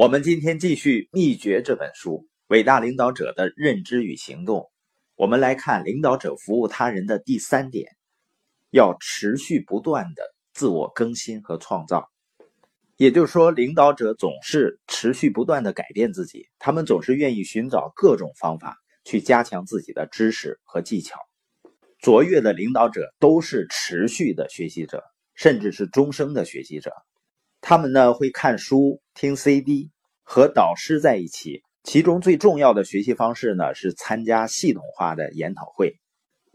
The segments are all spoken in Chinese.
我们今天继续《秘诀》这本书，伟大领导者的认知与行动。我们来看领导者服务他人的第三点：要持续不断的自我更新和创造。也就是说，领导者总是持续不断的改变自己，他们总是愿意寻找各种方法去加强自己的知识和技巧。卓越的领导者都是持续的学习者，甚至是终生的学习者。他们呢会看书、听 CD，和导师在一起。其中最重要的学习方式呢是参加系统化的研讨会。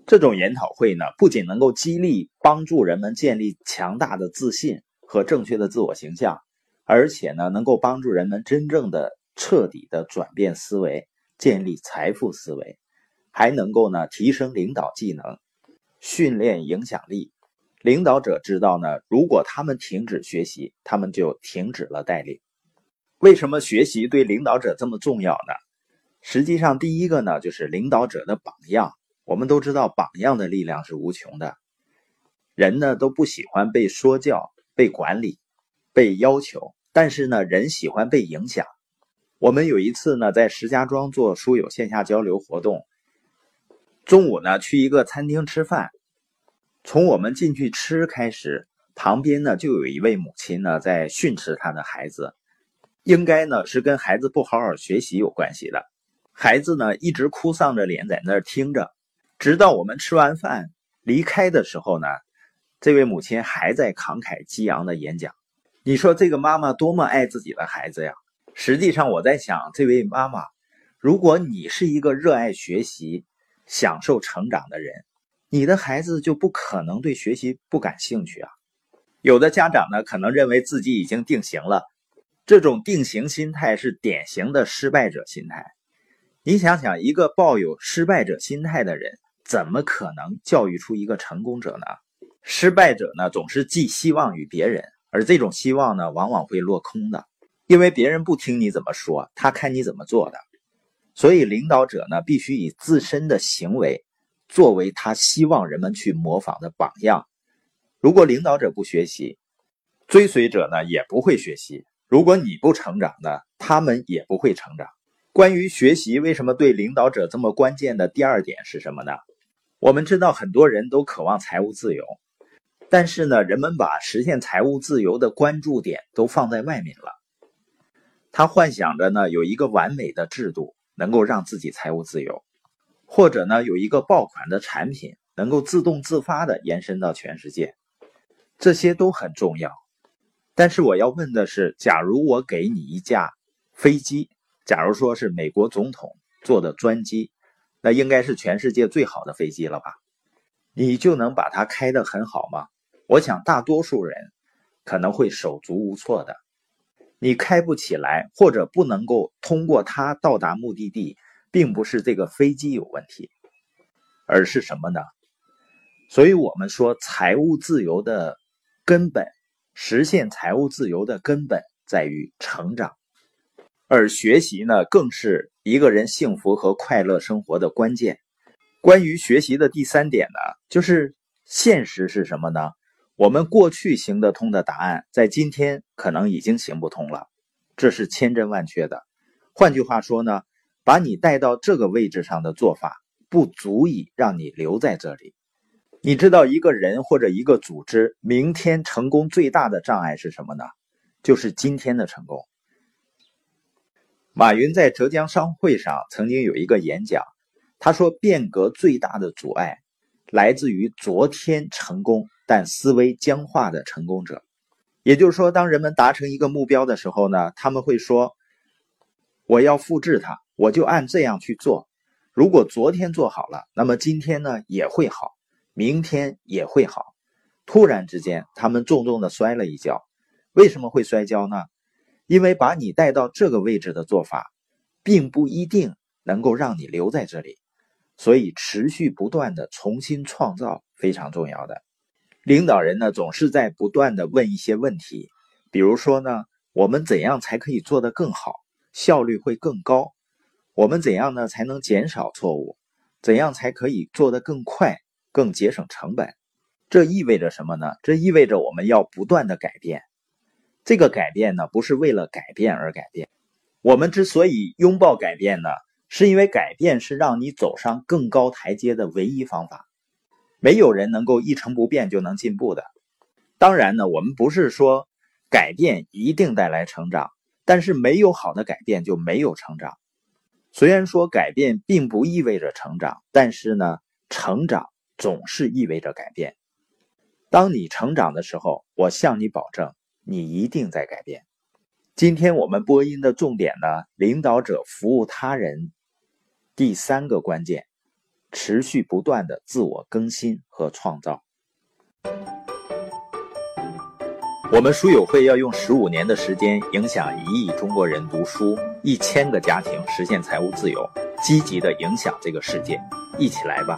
这种研讨会呢不仅能够激励、帮助人们建立强大的自信和正确的自我形象，而且呢能够帮助人们真正的、彻底的转变思维，建立财富思维。还能够呢提升领导技能，训练影响力。领导者知道呢，如果他们停止学习，他们就停止了带领。为什么学习对领导者这么重要呢？实际上，第一个呢就是领导者的榜样。我们都知道，榜样的力量是无穷的。人呢都不喜欢被说教、被管理、被要求，但是呢，人喜欢被影响。我们有一次呢在石家庄做书友线下交流活动。中午呢，去一个餐厅吃饭。从我们进去吃开始，旁边呢就有一位母亲呢在训斥他的孩子，应该呢是跟孩子不好好学习有关系的。孩子呢一直哭丧着脸在那儿听着，直到我们吃完饭离开的时候呢，这位母亲还在慷慨激昂的演讲。你说这个妈妈多么爱自己的孩子呀？实际上我在想，这位妈妈，如果你是一个热爱学习。享受成长的人，你的孩子就不可能对学习不感兴趣啊。有的家长呢，可能认为自己已经定型了，这种定型心态是典型的失败者心态。你想想，一个抱有失败者心态的人，怎么可能教育出一个成功者呢？失败者呢，总是寄希望于别人，而这种希望呢，往往会落空的，因为别人不听你怎么说，他看你怎么做的。所以，领导者呢，必须以自身的行为作为他希望人们去模仿的榜样。如果领导者不学习，追随者呢也不会学习。如果你不成长呢，他们也不会成长。关于学习，为什么对领导者这么关键的第二点是什么呢？我们知道很多人都渴望财务自由，但是呢，人们把实现财务自由的关注点都放在外面了。他幻想着呢，有一个完美的制度。能够让自己财务自由，或者呢有一个爆款的产品能够自动自发的延伸到全世界，这些都很重要。但是我要问的是，假如我给你一架飞机，假如说是美国总统坐的专机，那应该是全世界最好的飞机了吧？你就能把它开得很好吗？我想大多数人可能会手足无措的。你开不起来，或者不能够通过它到达目的地，并不是这个飞机有问题，而是什么呢？所以我们说，财务自由的根本，实现财务自由的根本在于成长，而学习呢，更是一个人幸福和快乐生活的关键。关于学习的第三点呢，就是现实是什么呢？我们过去行得通的答案，在今天可能已经行不通了，这是千真万确的。换句话说呢，把你带到这个位置上的做法，不足以让你留在这里。你知道，一个人或者一个组织明天成功最大的障碍是什么呢？就是今天的成功。马云在浙江商会上曾经有一个演讲，他说：“变革最大的阻碍，来自于昨天成功。”但思维僵化的成功者，也就是说，当人们达成一个目标的时候呢，他们会说：“我要复制它，我就按这样去做。如果昨天做好了，那么今天呢也会好，明天也会好。”突然之间，他们重重的摔了一跤。为什么会摔跤呢？因为把你带到这个位置的做法，并不一定能够让你留在这里。所以，持续不断的重新创造非常重要的。领导人呢，总是在不断的问一些问题，比如说呢，我们怎样才可以做得更好，效率会更高？我们怎样呢才能减少错误？怎样才可以做得更快、更节省成本？这意味着什么呢？这意味着我们要不断的改变。这个改变呢，不是为了改变而改变。我们之所以拥抱改变呢，是因为改变是让你走上更高台阶的唯一方法。没有人能够一成不变就能进步的。当然呢，我们不是说改变一定带来成长，但是没有好的改变就没有成长。虽然说改变并不意味着成长，但是呢，成长总是意味着改变。当你成长的时候，我向你保证。你一定在改变。今天我们播音的重点呢，领导者服务他人，第三个关键，持续不断的自我更新和创造。我们书友会要用十五年的时间，影响一亿中国人读书，一千个家庭实现财务自由，积极的影响这个世界，一起来吧。